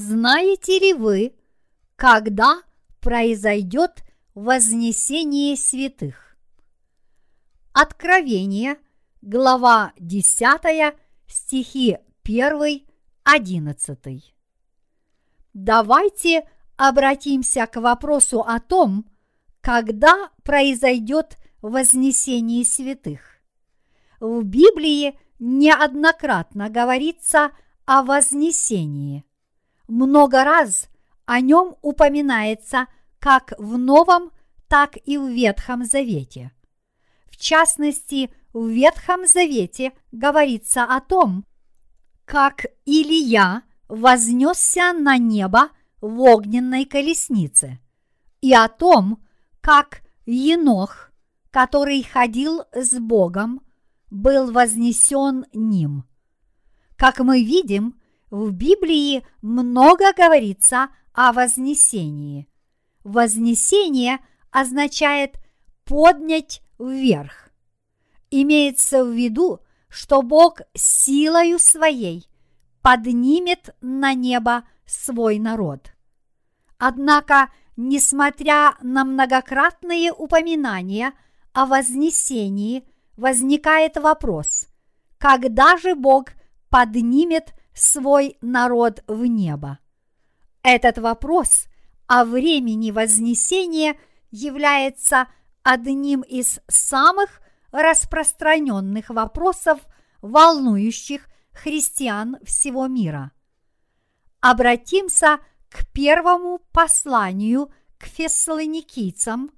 знаете ли вы, когда произойдет вознесение святых? Откровение, глава 10, стихи 1, 11. Давайте обратимся к вопросу о том, когда произойдет вознесение святых. В Библии неоднократно говорится о вознесении. Много раз о нем упоминается как в Новом, так и в Ветхом Завете. В частности, в Ветхом Завете говорится о том, как Илия вознесся на небо в огненной колеснице, и о том, как Енох, который ходил с Богом, был вознесен ним. Как мы видим, в Библии много говорится о вознесении. Вознесение означает поднять вверх. Имеется в виду, что Бог силою своей поднимет на небо свой народ. Однако, несмотря на многократные упоминания о вознесении – возникает вопрос, когда же Бог поднимет свой народ в небо? Этот вопрос о времени вознесения является одним из самых распространенных вопросов, волнующих христиан всего мира. Обратимся к первому посланию к фессалоникийцам,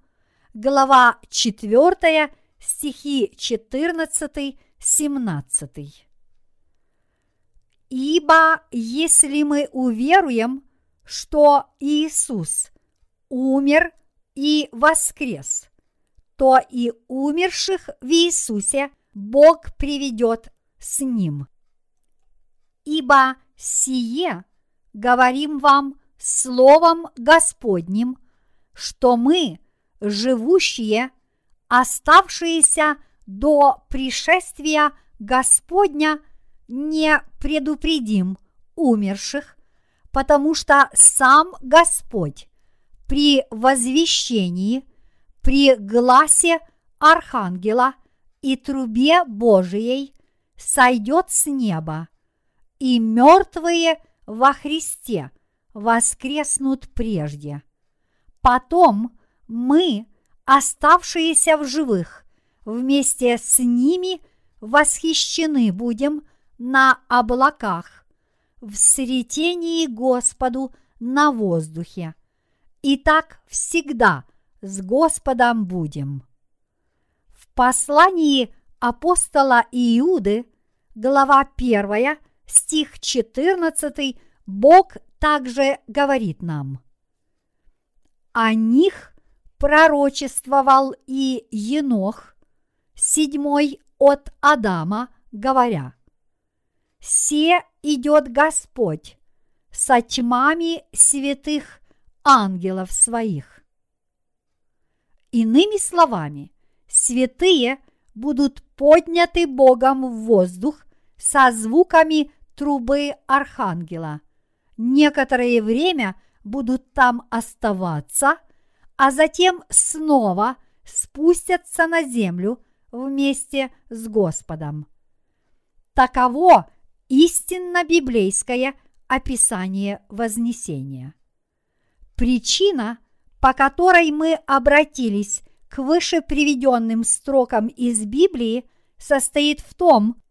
глава 4, стихи 14-17. Ибо если мы уверуем, что Иисус умер и воскрес, то и умерших в Иисусе Бог приведет с Ним. Ибо сие говорим вам Словом Господним, что мы, живущие – оставшиеся до пришествия Господня не предупредим умерших, потому что сам Господь при возвещении, при гласе Архангела и трубе Божией сойдет с неба, и мертвые во Христе воскреснут прежде. Потом мы, оставшиеся в живых, вместе с ними восхищены будем на облаках, в сретении Господу на воздухе. И так всегда с Господом будем. В послании апостола Иуды, глава 1, стих 14, Бог также говорит нам. О них пророчествовал и Енох, седьмой от Адама, говоря, «Се идет Господь со тьмами святых ангелов своих». Иными словами, святые будут подняты Богом в воздух со звуками трубы архангела. Некоторое время будут там оставаться – а затем снова спустятся на землю вместе с Господом. Таково истинно библейское описание Вознесения. Причина, по которой мы обратились к выше приведенным строкам из Библии, состоит в том,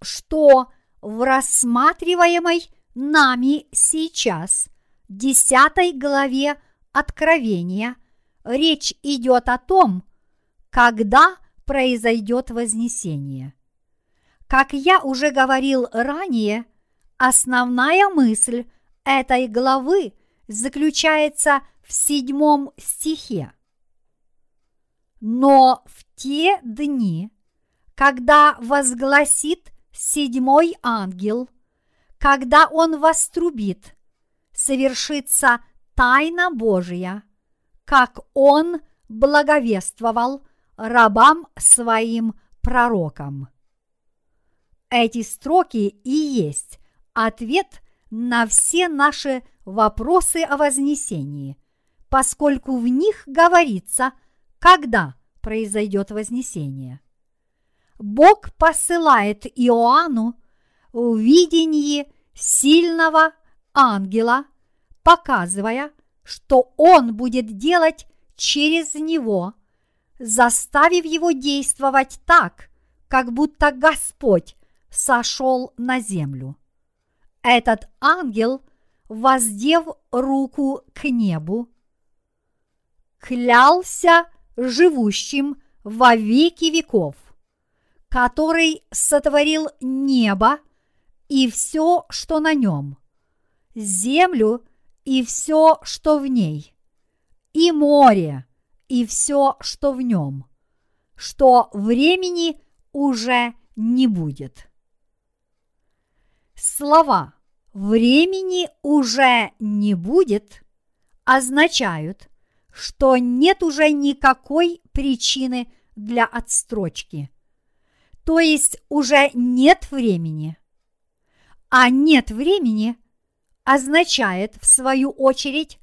что в рассматриваемой нами сейчас десятой главе Откровения речь идет о том, когда произойдет вознесение. Как я уже говорил ранее, основная мысль этой главы заключается в седьмом стихе. Но в те дни, когда возгласит седьмой ангел, когда он вострубит, совершится тайна Божия, как Он благовествовал рабам своим пророкам. Эти строки и есть ответ на все наши вопросы о вознесении, поскольку в них говорится, когда произойдет вознесение. Бог посылает Иоанну в видении сильного ангела, показывая, что он будет делать через него, заставив его действовать так, как будто Господь сошел на землю. Этот ангел, воздев руку к небу, клялся живущим во веки веков, который сотворил небо и все, что на нем, землю и все, что в ней, и море и все, что в нем, что времени уже не будет. Слова «времени уже не будет» означают, что нет уже никакой причины для отстрочки. То есть уже нет времени. А нет времени означает, в свою очередь,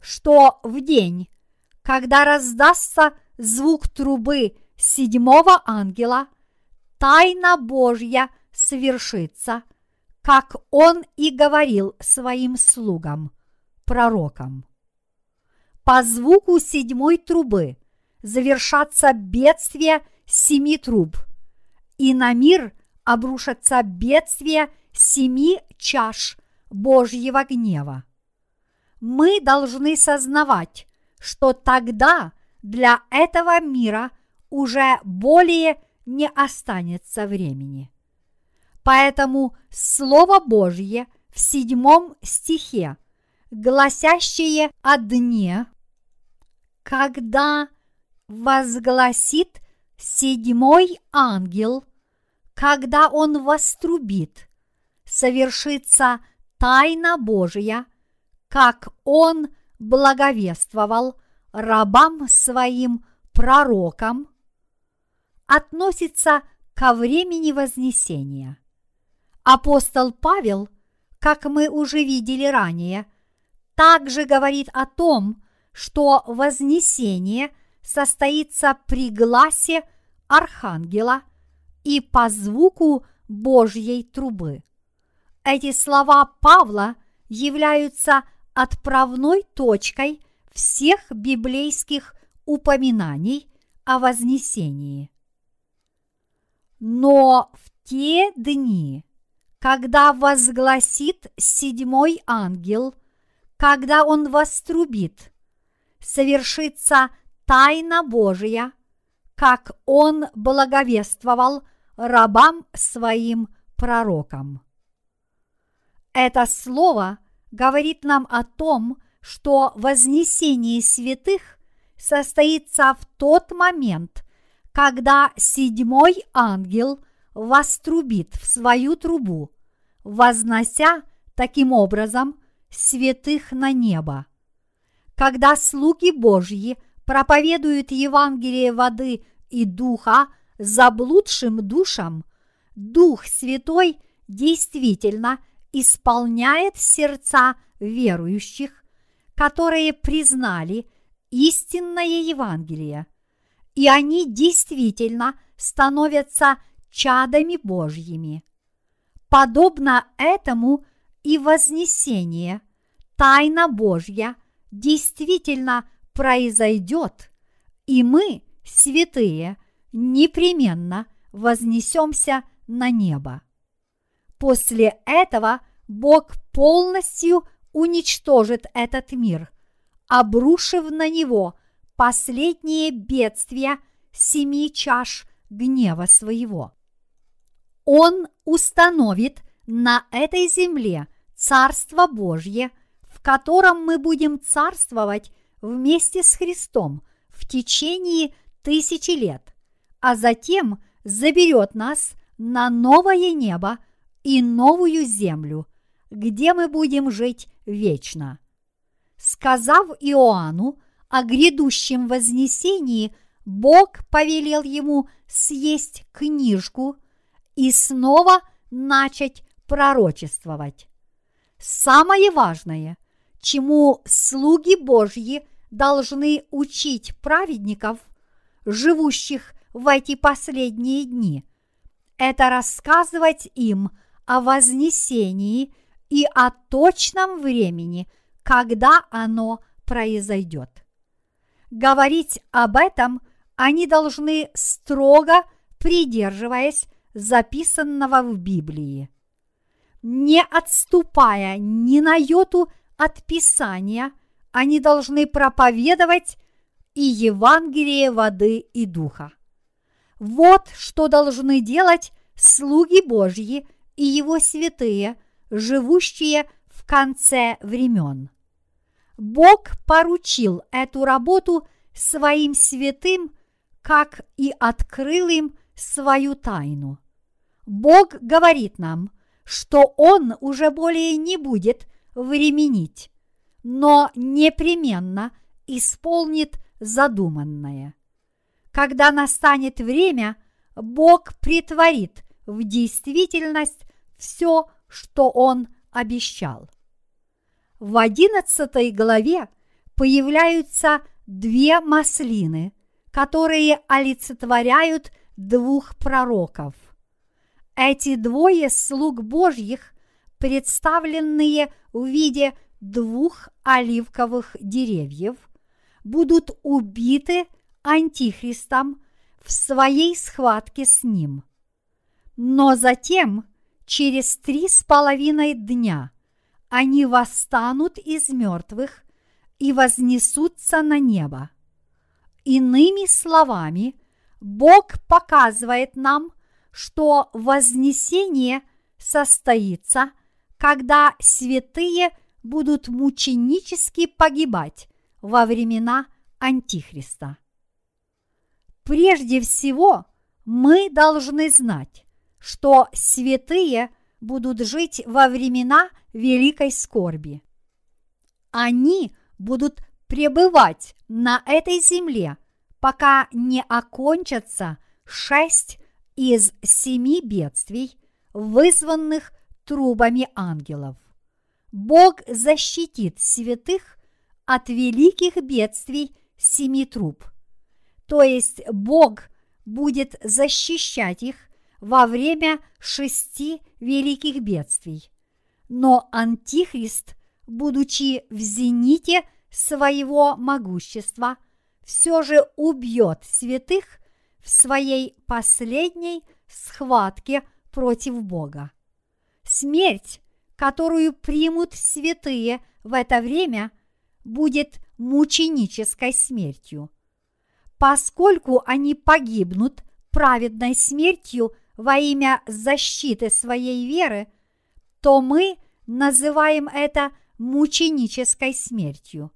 что в день, когда раздастся звук трубы седьмого ангела, тайна Божья совершится – как он и говорил своим слугам, пророкам. По звуку седьмой трубы завершатся бедствия семи труб, и на мир обрушатся бедствия семи чаш Божьего гнева. Мы должны сознавать, что тогда для этого мира уже более не останется времени. Поэтому Слово Божье в седьмом стихе, гласящее о дне, когда возгласит седьмой ангел, когда он вострубит, совершится тайна Божья, как он благовествовал рабам своим пророкам, относится ко времени Вознесения. Апостол Павел, как мы уже видели ранее, также говорит о том, что вознесение состоится при гласе архангела и по звуку Божьей трубы. Эти слова Павла являются отправной точкой всех библейских упоминаний о вознесении. Но в те дни, когда возгласит седьмой ангел, когда он вострубит, совершится тайна Божия, как он благовествовал рабам своим пророкам. Это слово говорит нам о том, что вознесение святых состоится в тот момент, когда седьмой ангел – вострубит в свою трубу, вознося таким образом святых на небо. Когда слуги Божьи проповедуют Евангелие воды и духа заблудшим душам, Дух Святой действительно исполняет сердца верующих, которые признали истинное Евангелие, и они действительно становятся чадами Божьими. Подобно этому и вознесение, тайна Божья, действительно произойдет, и мы, святые, непременно вознесемся на небо. После этого Бог полностью уничтожит этот мир, обрушив на него последние бедствия семи чаш гнева своего. Он установит на этой земле Царство Божье, в котором мы будем царствовать вместе с Христом в течение тысячи лет, а затем заберет нас на новое небо и новую землю, где мы будем жить вечно. Сказав Иоанну о грядущем вознесении, Бог повелел ему съесть книжку – и снова начать пророчествовать. самое важное, чему слуги Божьи должны учить праведников, живущих в эти последние дни, это рассказывать им о вознесении и о точном времени, когда оно произойдет. Говорить об этом они должны строго придерживаясь записанного в Библии. Не отступая ни на йоту от Писания, они должны проповедовать и Евангелие воды и духа. Вот что должны делать слуги Божьи и его святые, живущие в конце времен. Бог поручил эту работу своим святым, как и открыл им свою тайну. Бог говорит нам, что Он уже более не будет временить, но непременно исполнит задуманное. Когда настанет время, Бог притворит в действительность все, что Он обещал. В одиннадцатой главе появляются две маслины, которые олицетворяют двух пророков. Эти двое слуг Божьих, представленные в виде двух оливковых деревьев, будут убиты антихристом в своей схватке с ним. Но затем, через три с половиной дня, они восстанут из мертвых и вознесутся на небо. Иными словами, Бог показывает нам, что вознесение состоится, когда святые будут мученически погибать во времена Антихриста. Прежде всего, мы должны знать, что святые будут жить во времена великой скорби. Они будут пребывать на этой земле – пока не окончатся шесть из семи бедствий, вызванных трубами ангелов. Бог защитит святых от великих бедствий семи труб. То есть Бог будет защищать их во время шести великих бедствий. Но Антихрист, будучи в зените своего могущества – все же убьет святых в своей последней схватке против Бога. Смерть, которую примут святые в это время, будет мученической смертью. Поскольку они погибнут праведной смертью во имя защиты своей веры, то мы называем это мученической смертью.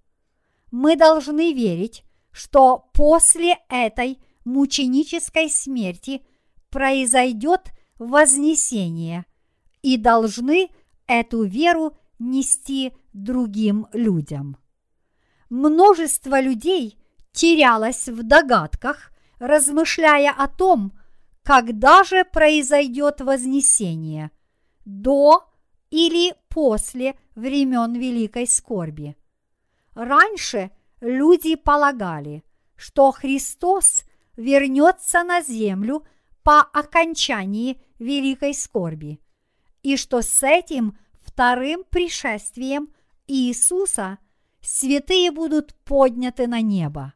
Мы должны верить, что после этой мученической смерти произойдет вознесение, и должны эту веру нести другим людям. Множество людей терялось в догадках, размышляя о том, когда же произойдет вознесение – до или после времен Великой Скорби. Раньше – люди полагали, что Христос вернется на землю по окончании великой скорби, и что с этим вторым пришествием Иисуса святые будут подняты на небо.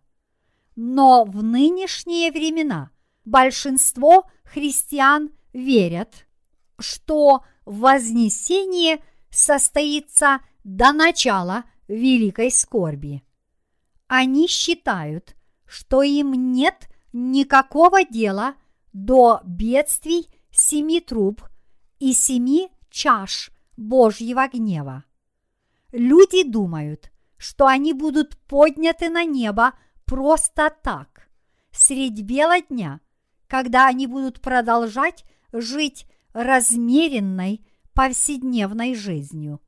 Но в нынешние времена большинство христиан верят, что вознесение состоится до начала великой скорби. Они считают, что им нет никакого дела до бедствий семи труб и семи чаш Божьего гнева. Люди думают, что они будут подняты на небо просто так, средь бела дня, когда они будут продолжать жить размеренной повседневной жизнью.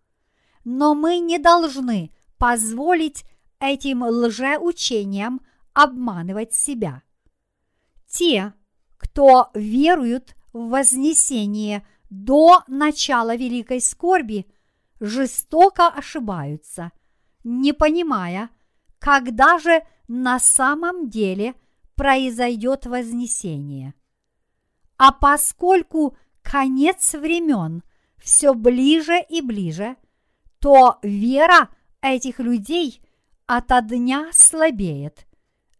Но мы не должны позволить этим лжеучением обманывать себя. Те, кто веруют в вознесение до начала великой скорби, жестоко ошибаются, не понимая, когда же на самом деле произойдет вознесение. А поскольку конец времен все ближе и ближе, то вера этих людей ото дня слабеет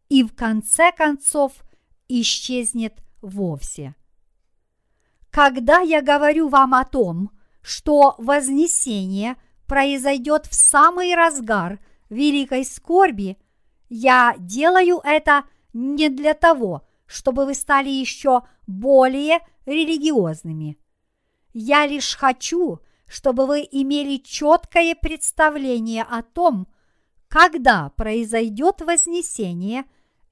и в конце концов исчезнет вовсе. Когда я говорю вам о том, что вознесение произойдет в самый разгар великой скорби, я делаю это не для того, чтобы вы стали еще более религиозными. Я лишь хочу, чтобы вы имели четкое представление о том, когда произойдет вознесение,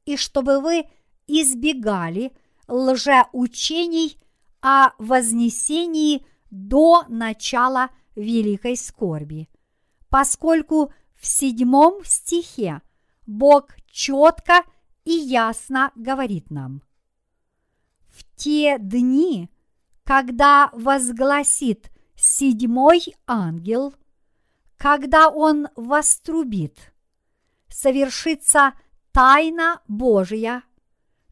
и чтобы вы избегали лжеучений о вознесении до начала великой скорби, поскольку в седьмом стихе Бог четко и ясно говорит нам. В те дни, когда возгласит седьмой ангел, когда он вострубит, совершится тайна Божия,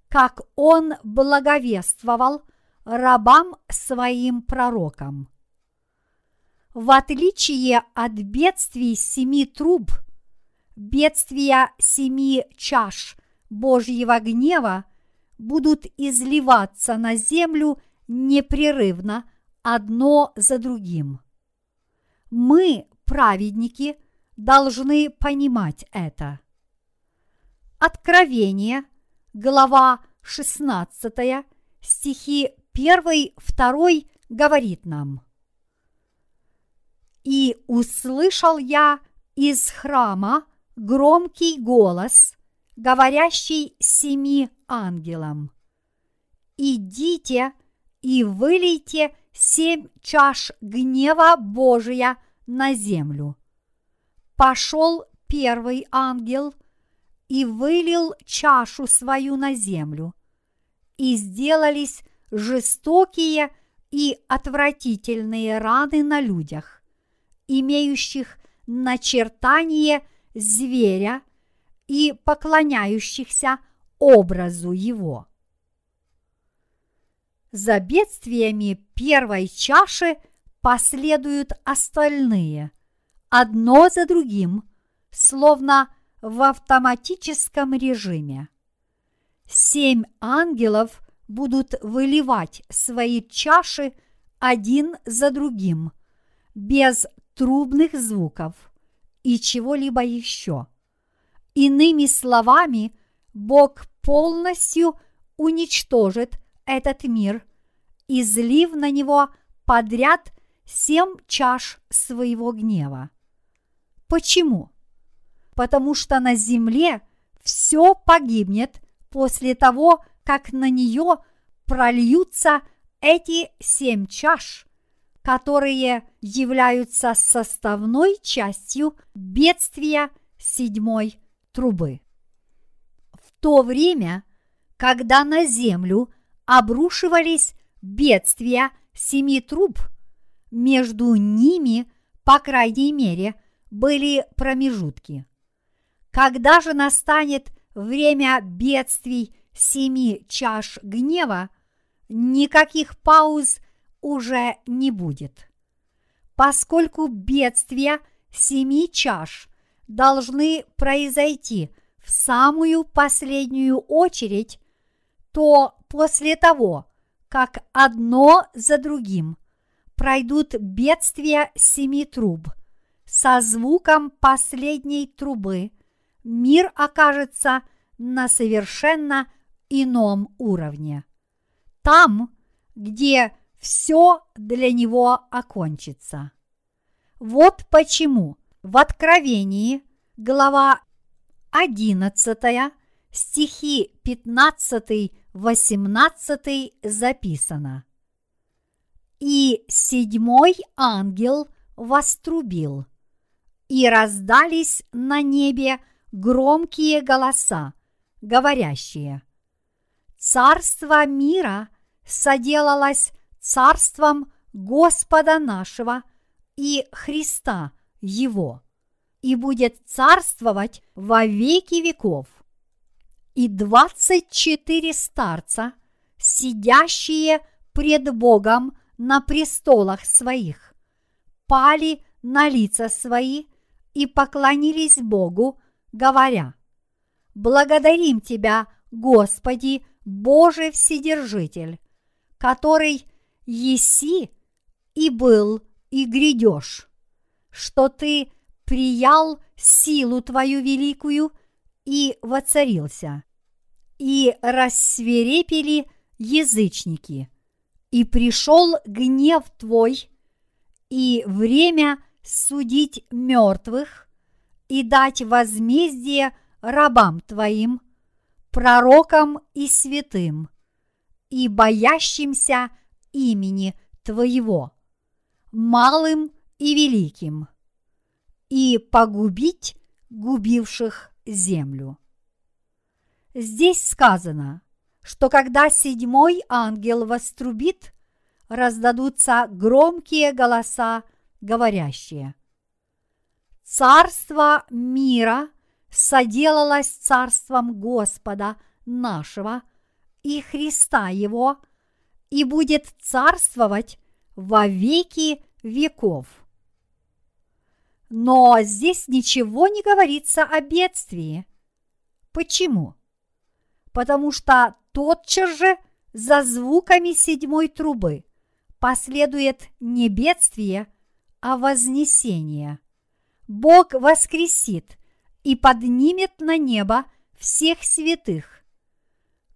как он благовествовал рабам своим пророкам. В отличие от бедствий семи труб, бедствия семи чаш Божьего гнева будут изливаться на землю непрерывно одно за другим. Мы, праведники, должны понимать это. Откровение, глава 16, стихи 1, 2 говорит нам. «И услышал я из храма громкий голос, говорящий семи ангелам, «Идите и вылейте семь чаш гнева Божия на землю». Пошел первый ангел и вылил чашу свою на землю, и сделались жестокие и отвратительные раны на людях, имеющих начертание зверя и поклоняющихся образу его. За бедствиями первой чаши последуют остальные, одно за другим, словно в автоматическом режиме. Семь ангелов будут выливать свои чаши один за другим, без трубных звуков и чего-либо еще. Иными словами, Бог полностью уничтожит этот мир, излив на него подряд семь чаш своего гнева. Почему? Потому что на земле все погибнет после того, как на нее прольются эти семь чаш, которые являются составной частью бедствия седьмой трубы. В то время, когда на землю обрушивались бедствия семи труб, между ними, по крайней мере, были промежутки. Когда же настанет время бедствий семи чаш гнева, никаких пауз уже не будет. Поскольку бедствия семи чаш должны произойти в самую последнюю очередь, то после того, как одно за другим пройдут бедствия семи труб, со звуком последней трубы мир окажется на совершенно ином уровне. Там, где все для него окончится. Вот почему в Откровении, глава 11, стихи 15-18 записано. И седьмой ангел вострубил, и раздались на небе громкие голоса, говорящие «Царство мира соделалось царством Господа нашего и Христа Его, и будет царствовать во веки веков. И двадцать четыре старца, сидящие пред Богом на престолах своих, пали на лица свои и поклонились Богу, говоря, «Благодарим Тебя, Господи, Боже Вседержитель, который еси и был и грядешь, что Ты приял силу Твою великую и воцарился, и рассверепели язычники, и пришел гнев Твой, и время судить мертвых и дать возмездие рабам Твоим, пророкам и святым, и боящимся имени Твоего, малым и великим, и погубить губивших землю. Здесь сказано, что когда седьмой ангел вострубит, раздадутся громкие голоса, говорящие «Царство мира соделалось царством Господа нашего и Христа Его, и будет царствовать во веки веков». Но здесь ничего не говорится о бедствии. Почему? Потому что тотчас же за звуками седьмой трубы последует не бедствие, а вознесение. Бог воскресит и поднимет на небо всех святых,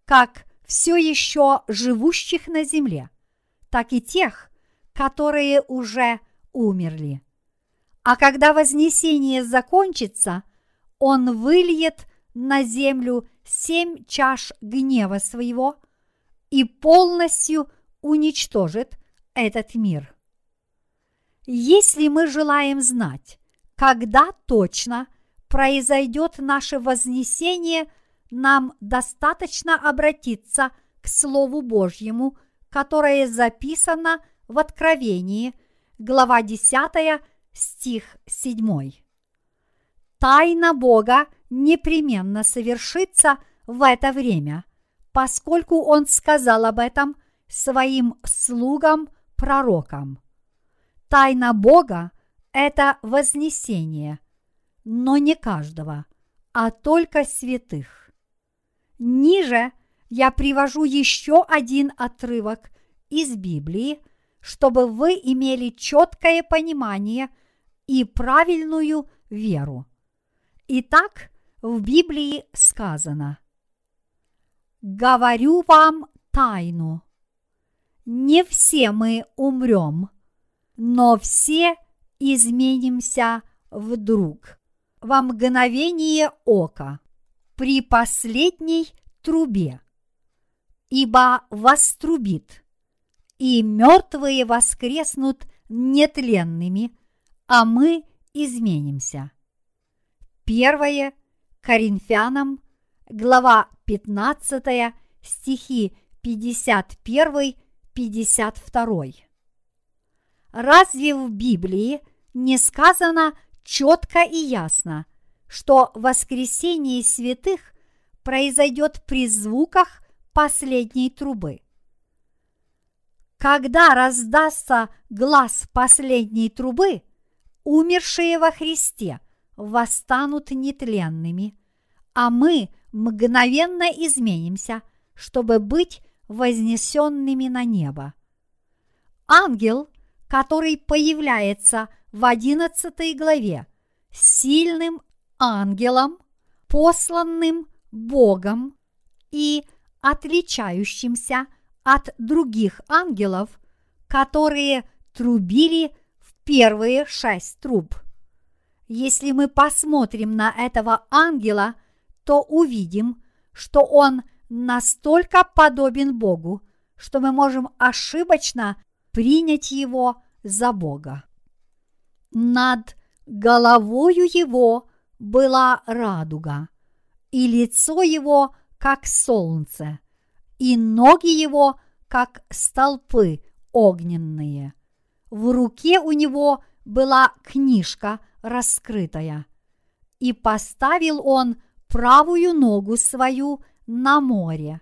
как все еще живущих на земле, так и тех, которые уже умерли. А когда вознесение закончится, он выльет на землю семь чаш гнева своего и полностью уничтожит этот мир. Если мы желаем знать, когда точно произойдет наше вознесение, нам достаточно обратиться к Слову Божьему, которое записано в Откровении, глава 10, стих 7. Тайна Бога непременно совершится в это время, поскольку Он сказал об этом своим слугам-пророкам. Тайна Бога – это вознесение, но не каждого, а только святых. Ниже я привожу еще один отрывок из Библии, чтобы вы имели четкое понимание и правильную веру. Итак, в Библии сказано «Говорю вам тайну. Не все мы умрем, но все изменимся вдруг, во мгновение ока, при последней трубе, ибо вострубит, и мертвые воскреснут нетленными, а мы изменимся. Первое Коринфянам, глава 15, стихи 51-52. Разве в Библии не сказано четко и ясно, что воскресение святых произойдет при звуках последней трубы? Когда раздастся глаз последней трубы, умершие во Христе восстанут нетленными, а мы мгновенно изменимся, чтобы быть вознесенными на небо. Ангел, который появляется в одиннадцатой главе, сильным ангелом, посланным Богом и отличающимся от других ангелов, которые трубили в первые шесть труб. Если мы посмотрим на этого ангела, то увидим, что он настолько подобен Богу, что мы можем ошибочно принять его за Бога. Над головою его была радуга, и лицо его, как солнце, и ноги его, как столпы огненные. В руке у него была книжка раскрытая. И поставил он правую ногу свою на море,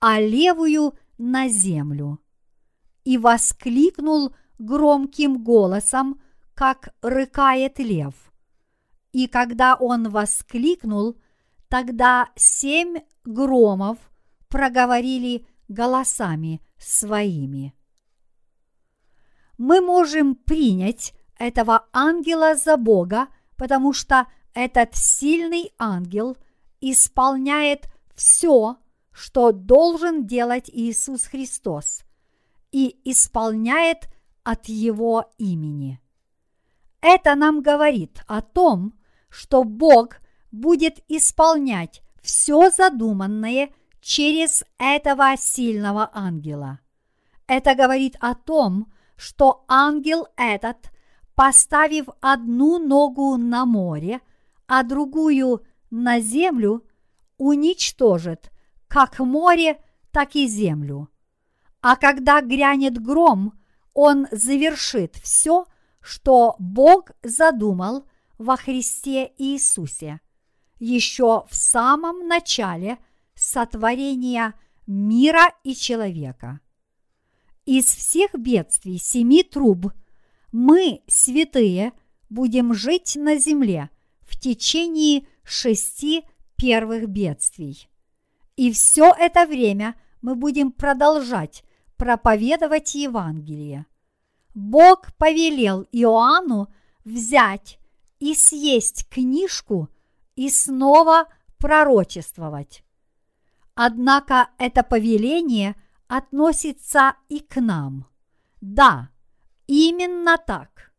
а левую на землю. И воскликнул громким голосом, как рыкает лев. И когда он воскликнул, тогда семь громов проговорили голосами своими. Мы можем принять этого ангела за Бога, потому что этот сильный ангел исполняет все, что должен делать Иисус Христос, и исполняет от Его имени. Это нам говорит о том, что Бог будет исполнять все задуманное через этого сильного ангела. Это говорит о том, что ангел этот, поставив одну ногу на море, а другую на землю, уничтожит как море, так и землю. А когда грянет гром, он завершит все, что Бог задумал во Христе Иисусе еще в самом начале сотворения мира и человека. Из всех бедствий семи труб мы, святые, будем жить на земле в течение шести первых бедствий. И все это время мы будем продолжать проповедовать Евангелие. Бог повелел Иоанну взять и съесть книжку и снова пророчествовать. Однако это повеление относится и к нам. Да, именно так.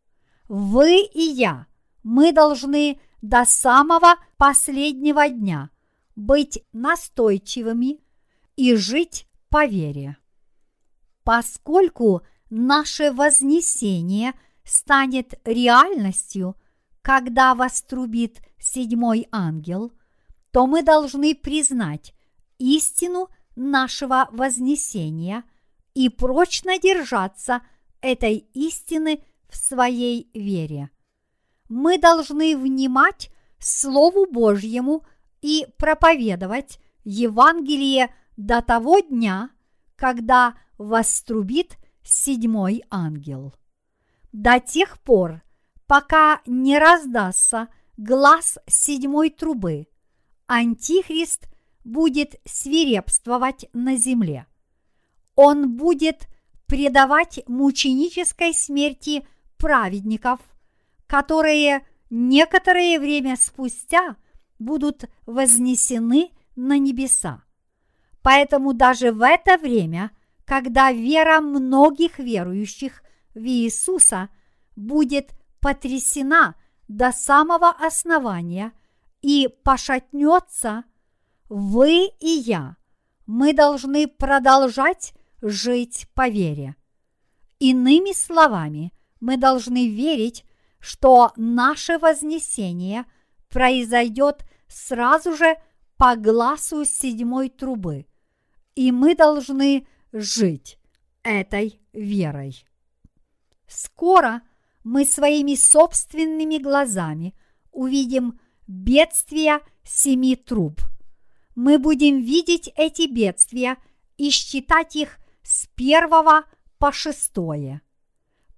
Вы и я, мы должны до самого последнего дня быть настойчивыми и жить по вере. Поскольку наше вознесение станет реальностью, когда вострубит седьмой ангел, то мы должны признать истину нашего вознесения и прочно держаться этой истины в своей вере. Мы должны внимать Слову Божьему и проповедовать Евангелие до того дня, когда вострубит седьмой ангел. До тех пор, пока не раздастся глаз седьмой трубы, Антихрист будет свирепствовать на земле. Он будет предавать мученической смерти праведников, которые некоторое время спустя будут вознесены на небеса. Поэтому даже в это время, когда вера многих верующих в Иисуса будет потрясена до самого основания и пошатнется, вы и я, мы должны продолжать жить по вере. Иными словами, мы должны верить, что наше вознесение произойдет сразу же по глазу седьмой трубы, и мы должны жить этой верой. Скоро мы своими собственными глазами увидим бедствия семи труб. Мы будем видеть эти бедствия и считать их с первого по шестое.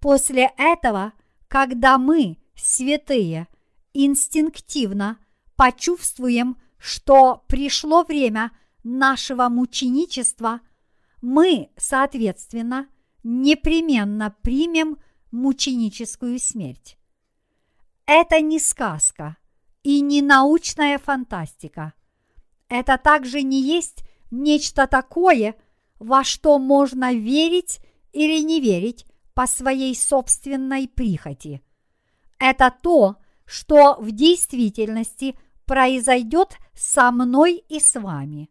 После этого, когда мы, святые, инстинктивно почувствуем, что пришло время нашего мученичества, мы, соответственно, непременно примем мученическую смерть. Это не сказка и не научная фантастика. Это также не есть нечто такое, во что можно верить или не верить по своей собственной прихоти. Это то, что в действительности произойдет со мной и с вами.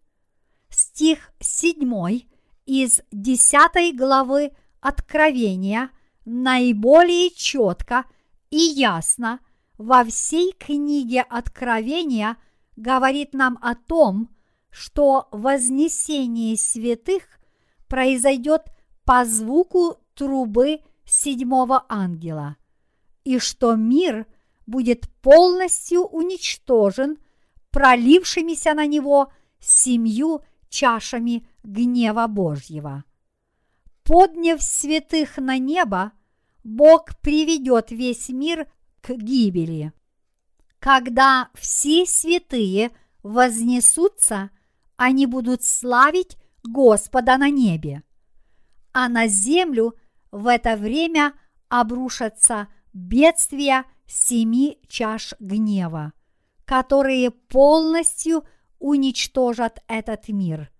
Стих 7 из 10 главы Откровения наиболее четко и ясно во всей книге Откровения говорит нам о том, что вознесение святых произойдет по звуку трубы седьмого ангела. и что мир будет полностью уничтожен пролившимися на него семью чашами гнева Божьего. Подняв святых на небо, Бог приведет весь мир к гибели. Когда все святые вознесутся, они будут славить Господа на небе. А на землю в это время обрушатся бедствия семи чаш гнева, которые полностью уничтожат этот мир.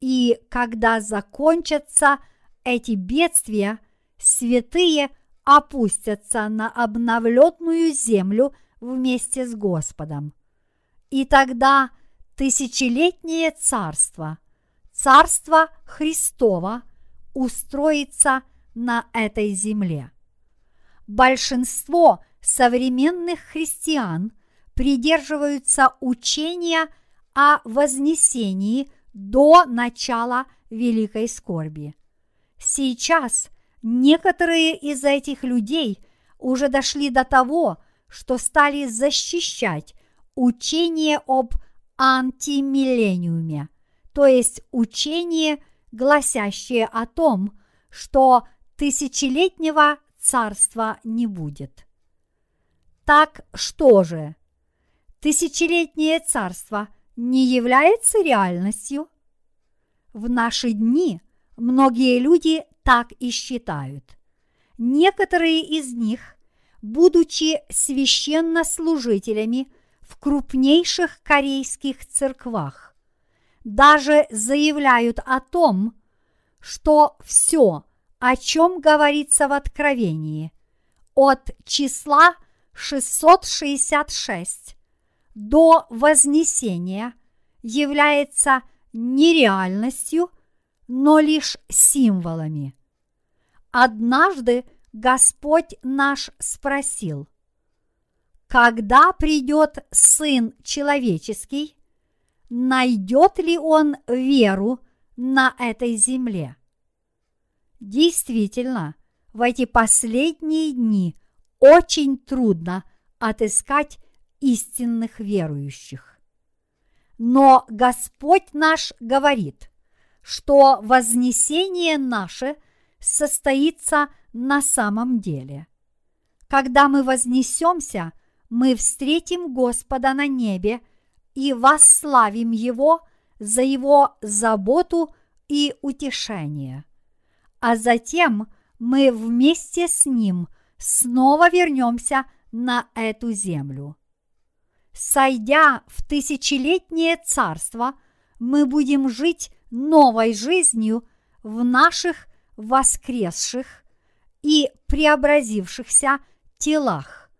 И когда закончатся эти бедствия, святые опустятся на обновленную землю вместе с Господом. И тогда тысячелетнее царство, царство Христова, устроится на этой земле. Большинство современных христиан придерживаются учения о вознесении до начала Великой Скорби. Сейчас некоторые из этих людей уже дошли до того, что стали защищать учение об антимиллениуме, то есть учение, гласящее о том, что тысячелетнего царства не будет. Так что же? Тысячелетнее царство не является реальностью? В наши дни многие люди так и считают. Некоторые из них, будучи священнослужителями в крупнейших корейских церквах, даже заявляют о том, что все, о чем говорится в Откровении, от числа 666 до Вознесения является нереальностью, но лишь символами. Однажды Господь наш спросил, когда придет Сын Человеческий, найдет ли Он веру на этой земле? Действительно, в эти последние дни очень трудно отыскать истинных верующих. Но Господь наш говорит, что вознесение наше состоится на самом деле. Когда мы вознесемся, мы встретим Господа на небе и восславим Его за Его заботу и утешение. А затем мы вместе с Ним снова вернемся на эту землю. Сойдя в тысячелетнее царство, мы будем жить новой жизнью в наших воскресших и преобразившихся телах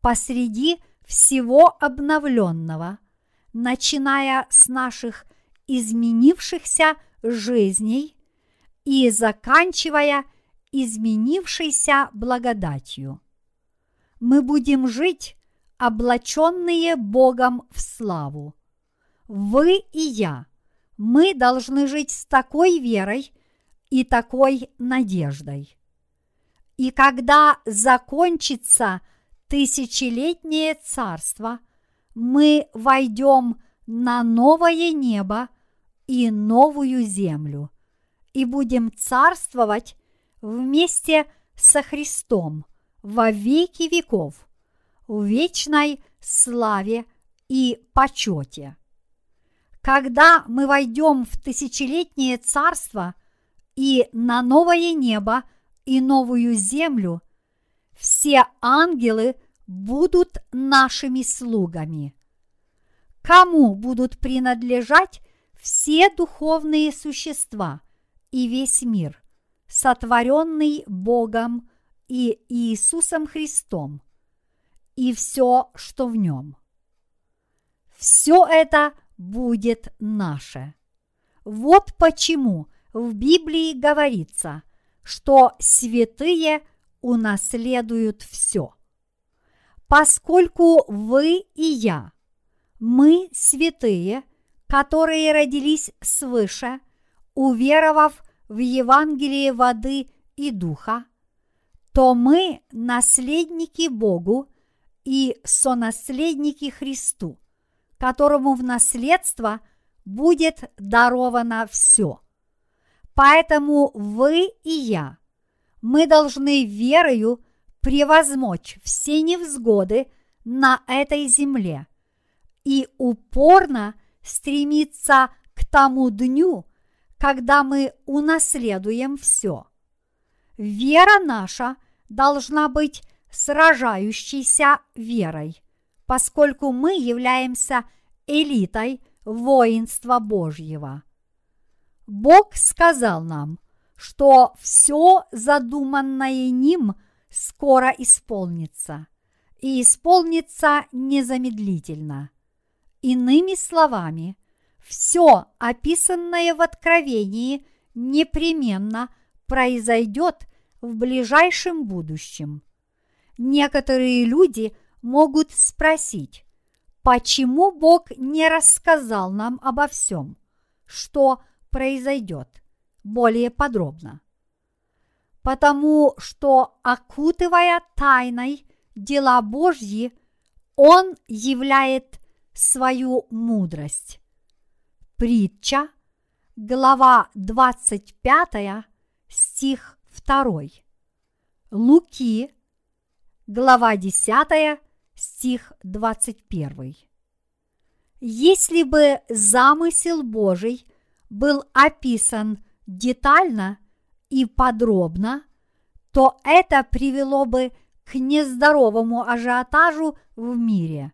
посреди всего обновленного, начиная с наших изменившихся жизней и заканчивая – изменившейся благодатью. Мы будем жить, облаченные Богом в славу. Вы и я, мы должны жить с такой верой и такой надеждой. И когда закончится тысячелетнее царство, мы войдем на новое небо и новую землю и будем царствовать вместе со Христом во веки веков, в вечной славе и почете. Когда мы войдем в тысячелетнее царство и на новое небо и новую землю, все ангелы будут нашими слугами. Кому будут принадлежать все духовные существа и весь мир? сотворенный Богом и Иисусом Христом, и все, что в нем. Все это будет наше. Вот почему в Библии говорится, что святые унаследуют все. Поскольку вы и я, мы святые, которые родились свыше, уверовав в Евангелие воды и духа, то мы наследники Богу и сонаследники Христу, которому в наследство будет даровано все. Поэтому вы и я, мы должны верою превозмочь все невзгоды на этой земле и упорно стремиться к тому дню, когда мы унаследуем все. Вера наша должна быть сражающейся верой, поскольку мы являемся элитой воинства Божьего. Бог сказал нам, что все задуманное ним скоро исполнится, и исполнится незамедлительно. Иными словами, все описанное в Откровении непременно произойдет в ближайшем будущем. Некоторые люди могут спросить, почему Бог не рассказал нам обо всем, что произойдет более подробно. Потому что, окутывая тайной дела Божьи, Он являет свою мудрость. Притча, глава 25, стих 2. Луки, глава 10, стих 21. Если бы замысел Божий был описан детально и подробно, то это привело бы к нездоровому ажиотажу в мире.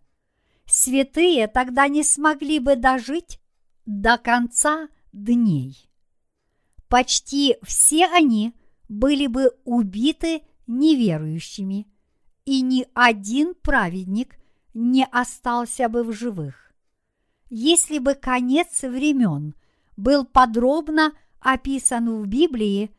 Святые тогда не смогли бы дожить до конца дней. Почти все они были бы убиты неверующими, и ни один праведник не остался бы в живых. Если бы конец времен был подробно описан в Библии,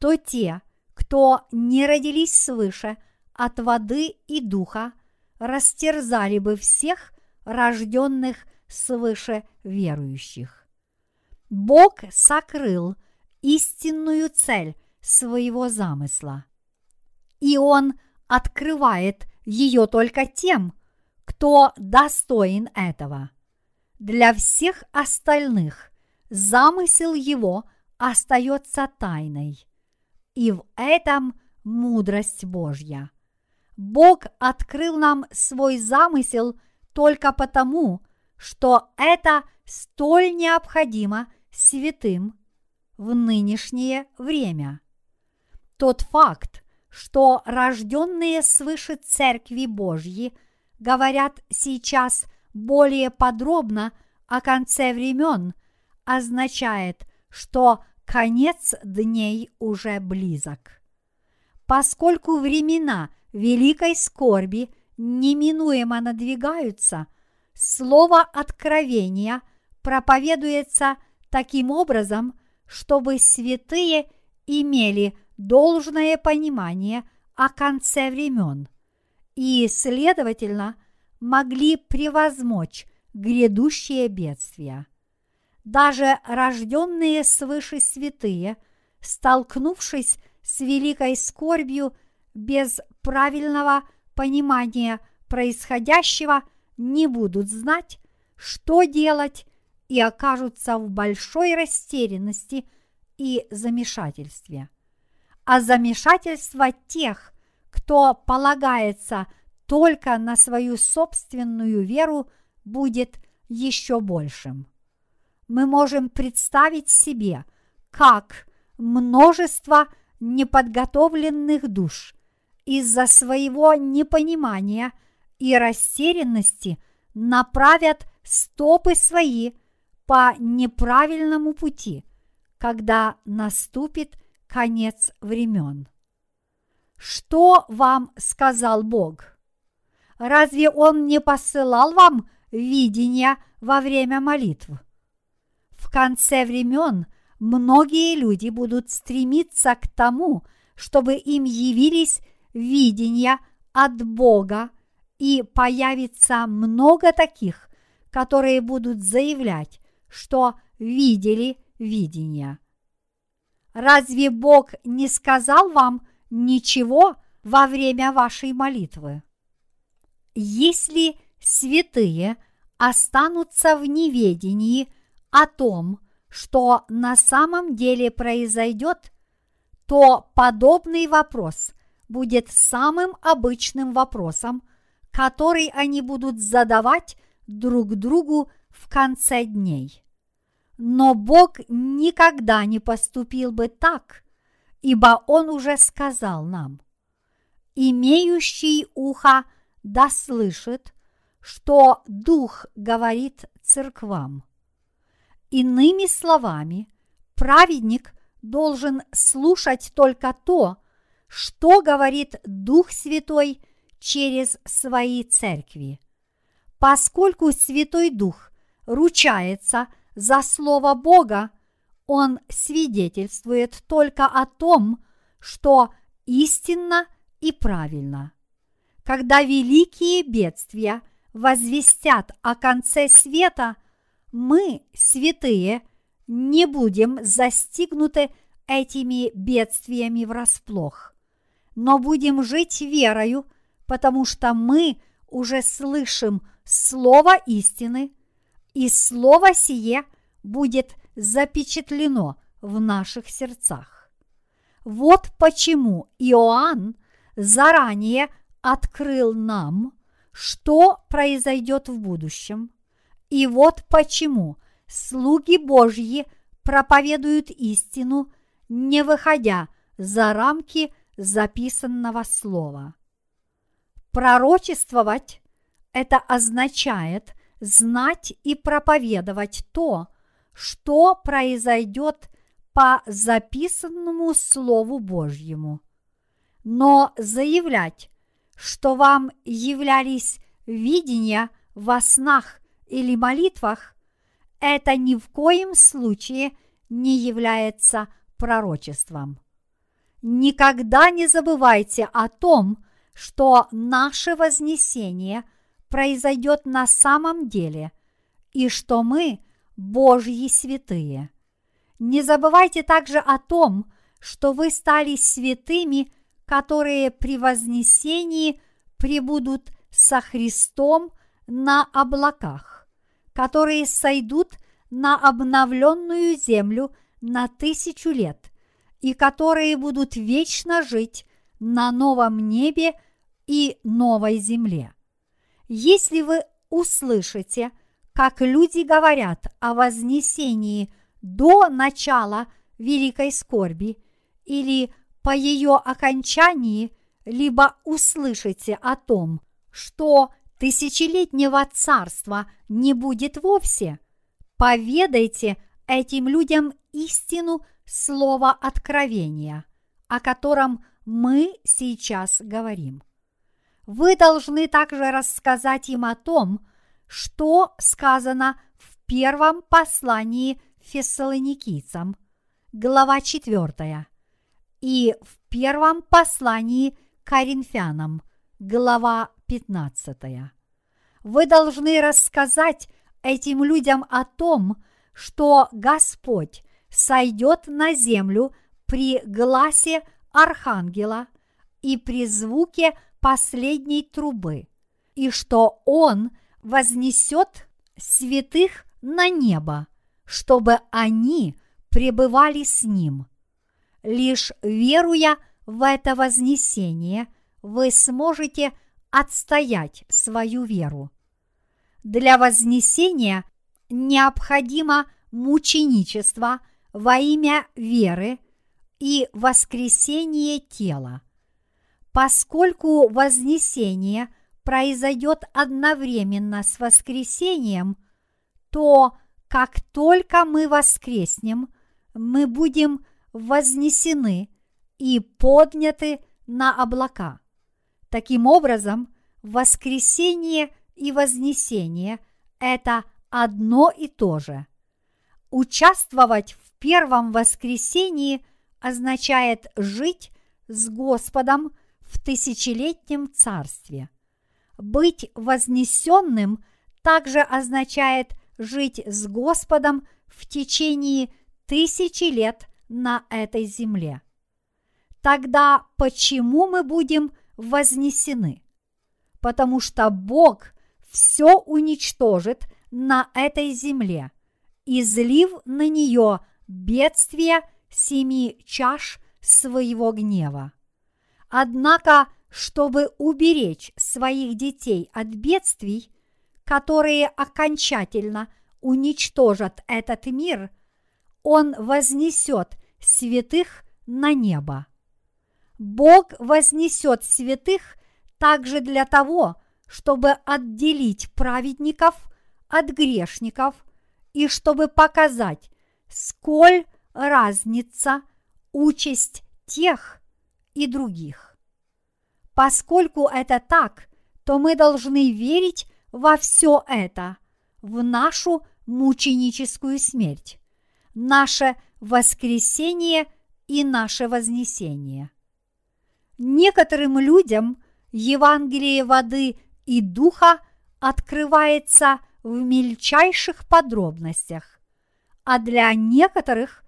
то те, кто не родились свыше от воды и духа, растерзали бы всех рожденных свыше верующих. Бог сокрыл истинную цель своего замысла, и Он открывает ее только тем, кто достоин этого. Для всех остальных замысел его остается тайной, и в этом мудрость Божья. Бог открыл нам свой замысел только потому, что это столь необходимо святым в нынешнее время. Тот факт, что рожденные свыше Церкви Божьи говорят сейчас более подробно о конце времен, означает, что конец дней уже близок. Поскольку времена великой скорби неминуемо надвигаются – Слово откровения проповедуется таким образом, чтобы святые имели должное понимание о конце времен и, следовательно, могли превозмочь грядущие бедствия. Даже рожденные свыше святые, столкнувшись с великой скорбью без правильного понимания происходящего – не будут знать, что делать, и окажутся в большой растерянности и замешательстве. А замешательство тех, кто полагается только на свою собственную веру, будет еще большим. Мы можем представить себе, как множество неподготовленных душ из-за своего непонимания – и растерянности направят стопы свои по неправильному пути, когда наступит конец времен. Что вам сказал Бог? Разве Он не посылал вам видения во время молитв? В конце времен многие люди будут стремиться к тому, чтобы им явились видения от Бога и появится много таких, которые будут заявлять, что видели видение. Разве Бог не сказал вам ничего во время вашей молитвы. Если святые останутся в неведении о том, что на самом деле произойдет, то подобный вопрос будет самым обычным вопросом, который они будут задавать друг другу в конце дней. Но Бог никогда не поступил бы так, ибо Он уже сказал нам, «Имеющий ухо да слышит, что Дух говорит церквам». Иными словами, праведник должен слушать только то, что говорит Дух Святой через свои церкви. Поскольку Святой Дух ручается за Слово Бога, он свидетельствует только о том, что истинно и правильно. Когда великие бедствия возвестят о конце света – мы, святые, не будем застигнуты этими бедствиями врасплох, но будем жить верою, потому что мы уже слышим Слово истины, и Слово сие будет запечатлено в наших сердцах. Вот почему Иоанн заранее открыл нам, что произойдет в будущем – и вот почему слуги Божьи проповедуют истину, не выходя за рамки записанного слова. Пророчествовать – это означает знать и проповедовать то, что произойдет по записанному Слову Божьему. Но заявлять, что вам являлись видения во снах или молитвах, это ни в коем случае не является пророчеством. Никогда не забывайте о том, что наше вознесение произойдет на самом деле, и что мы Божьи святые. Не забывайте также о том, что вы стали святыми, которые при вознесении прибудут со Христом на облаках которые сойдут на обновленную землю на тысячу лет, и которые будут вечно жить на новом небе и новой земле. Если вы услышите, как люди говорят о вознесении до начала великой скорби или по ее окончании, либо услышите о том, что тысячелетнего царства не будет вовсе. Поведайте этим людям истину слова откровения, о котором мы сейчас говорим. Вы должны также рассказать им о том, что сказано в первом послании фессалоникийцам, глава 4, и в первом послании коринфянам, глава 15. Вы должны рассказать этим людям о том, что Господь сойдет на землю при гласе архангела и при звуке последней трубы, и что Он вознесет святых на небо, чтобы они пребывали с Ним. Лишь веруя в это вознесение, вы сможете отстоять свою веру. Для вознесения необходимо мученичество во имя веры и воскресение тела. Поскольку вознесение произойдет одновременно с воскресением, то как только мы воскреснем, мы будем вознесены и подняты на облака. Таким образом, воскресение и вознесение – это одно и то же. Участвовать в первом воскресении означает жить с Господом в тысячелетнем царстве. Быть вознесенным также означает жить с Господом в течение тысячи лет на этой земле. тогда почему мы будем вознесены? Потому что Бог все уничтожит на этой земле, излив на нее бедствие семи чаш своего гнева. Однако, чтобы уберечь своих детей от бедствий, которые окончательно уничтожат этот мир, Он вознесет святых на небо. Бог вознесет святых также для того, чтобы отделить праведников от грешников и чтобы показать, сколь разница участь тех и других. Поскольку это так, то мы должны верить во все это, в нашу мученическую смерть, наше воскресение и наше вознесение. Некоторым людям Евангелие воды и духа открывается в мельчайших подробностях, а для некоторых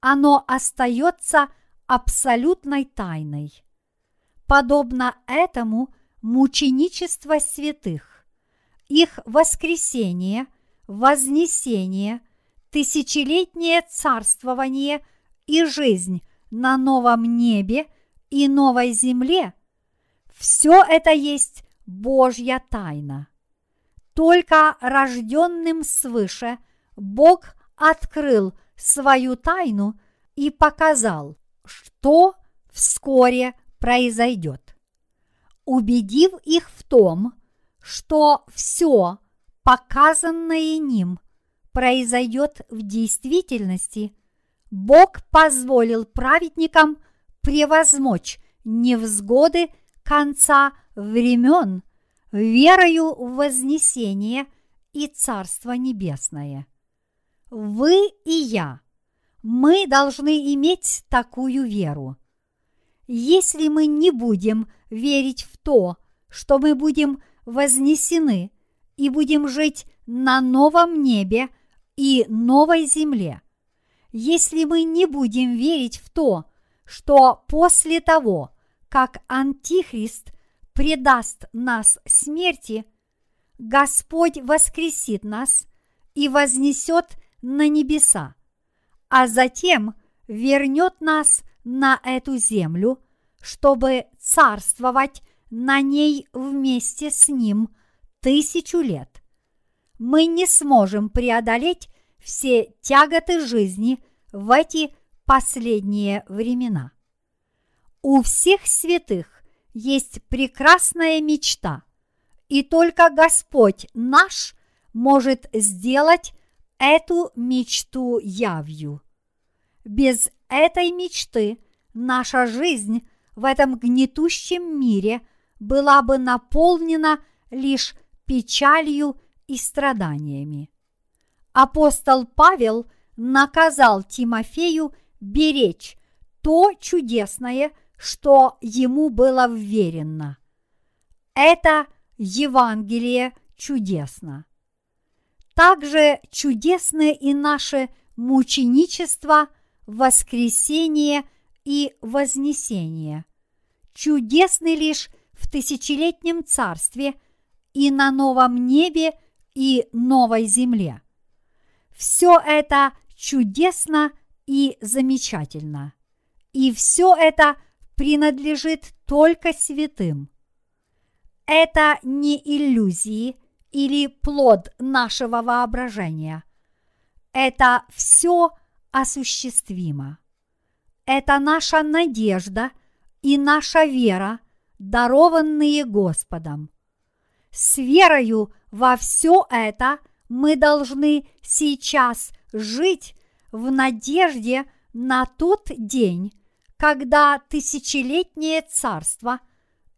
оно остается абсолютной тайной. Подобно этому мученичество святых, их воскресение, вознесение, тысячелетнее царствование и жизнь на новом небе и новой земле – все это есть Божья тайна. Только рожденным свыше Бог открыл свою тайну и показал, что вскоре произойдет. Убедив их в том, что все показанное ним произойдет в действительности, Бог позволил праведникам превозмочь невзгоды конца времен верою в вознесение и Царство Небесное. Вы и я, мы должны иметь такую веру. Если мы не будем верить в то, что мы будем вознесены и будем жить на новом небе и новой земле, если мы не будем верить в то, что после того, как Антихрист предаст нас смерти, Господь воскресит нас и вознесет на небеса, а затем вернет нас на эту землю, чтобы царствовать на ней вместе с Ним тысячу лет. Мы не сможем преодолеть все тяготы жизни в эти последние времена. У всех святых есть прекрасная мечта, и только Господь наш может сделать эту мечту явью. Без этой мечты наша жизнь в этом гнетущем мире была бы наполнена лишь печалью и страданиями. Апостол Павел наказал Тимофею беречь то чудесное, что ему было вверено. Это Евангелие чудесно. Также чудесны и наше мученичество, воскресение и вознесение. Чудесны лишь в тысячелетнем царстве и на новом небе и новой земле. Все это чудесно и замечательно. И все это принадлежит только святым. Это не иллюзии или плод нашего воображения. Это все осуществимо. Это наша надежда и наша вера, дарованные Господом. С верою во все это мы должны сейчас жить в надежде на тот день, когда тысячелетнее царство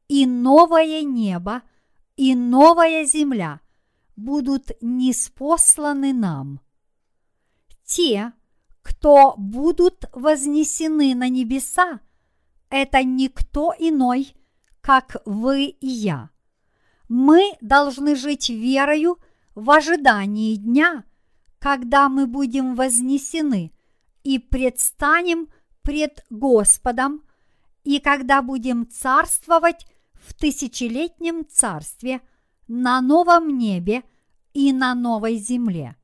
и новое небо и новая земля будут неспосланы нам. Те, кто будут вознесены на небеса, это никто иной, как вы и я. Мы должны жить верою в ожидании дня, когда мы будем вознесены и предстанем пред Господом, и когда будем царствовать в тысячелетнем царстве на новом небе и на новой земле.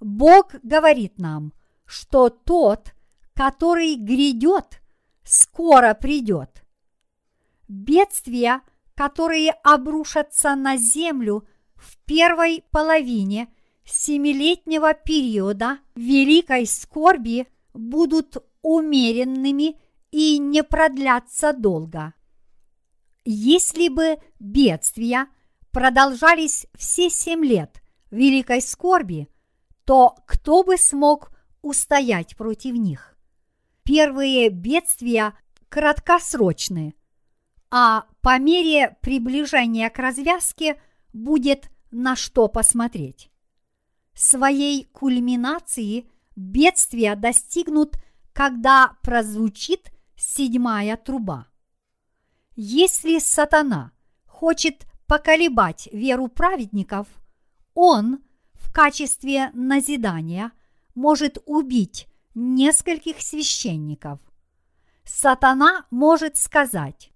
Бог говорит нам, что тот, который грядет, скоро придет. Бедствия, которые обрушатся на землю в первой половине семилетнего периода великой скорби, будут умеренными и не продлятся долго. Если бы бедствия продолжались все семь лет великой скорби, то кто бы смог устоять против них? Первые бедствия краткосрочны, а по мере приближения к развязке будет на что посмотреть. Своей кульминации бедствия достигнут, когда прозвучит седьмая труба. Если сатана хочет поколебать веру праведников, он в качестве назидания может убить нескольких священников. Сатана может сказать,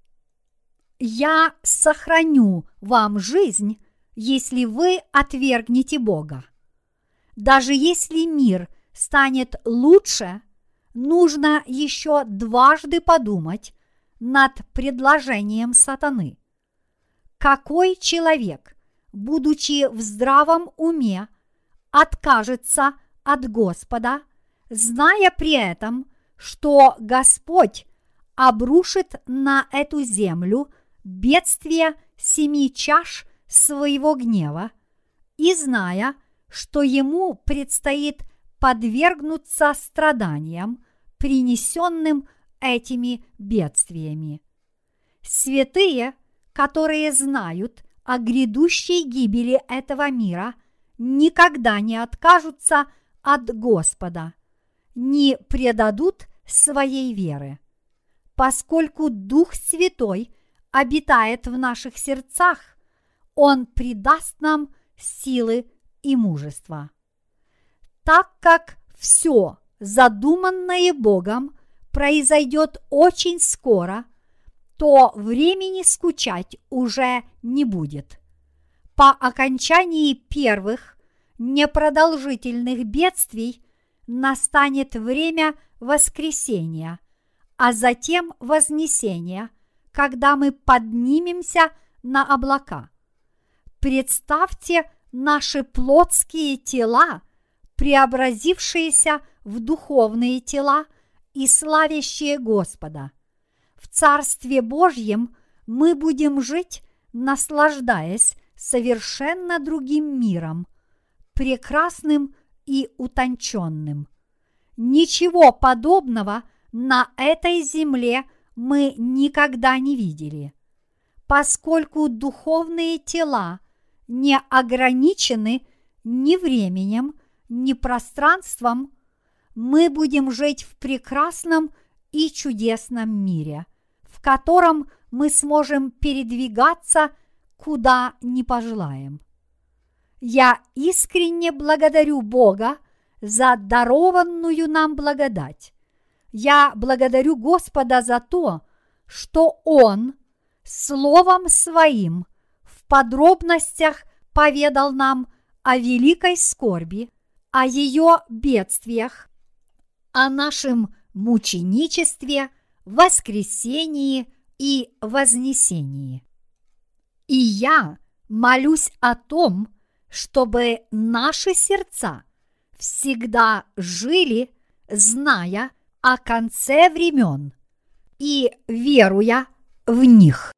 «Я сохраню вам жизнь, если вы отвергнете Бога». Даже если мир станет лучше, нужно еще дважды подумать над предложением сатаны. Какой человек, будучи в здравом уме, откажется от Господа, зная при этом, что Господь обрушит на эту землю бедствие семи чаш своего гнева, и зная, что ему предстоит подвергнуться страданиям, принесенным этими бедствиями. Святые, которые знают о грядущей гибели этого мира, никогда не откажутся от Господа, не предадут своей веры. Поскольку Дух Святой обитает в наших сердцах, Он придаст нам силы и мужество. Так как все задуманное Богом произойдет очень скоро, то времени скучать уже не будет. По окончании первых непродолжительных бедствий настанет время воскресения, а затем вознесения, когда мы поднимемся на облака. Представьте наши плотские тела, преобразившиеся в духовные тела и славящие Господа. В Царстве Божьем мы будем жить, наслаждаясь совершенно другим миром, прекрасным и утонченным. Ничего подобного на этой земле мы никогда не видели. Поскольку духовные тела не ограничены ни временем, ни пространством, мы будем жить в прекрасном и чудесном мире, в котором мы сможем передвигаться куда не пожелаем. Я искренне благодарю Бога за дарованную нам благодать. Я благодарю Господа за то, что Он Словом Своим подробностях поведал нам о великой скорби, о ее бедствиях, о нашем мученичестве, воскресении и вознесении. И я молюсь о том, чтобы наши сердца всегда жили, зная о конце времен и веруя в них.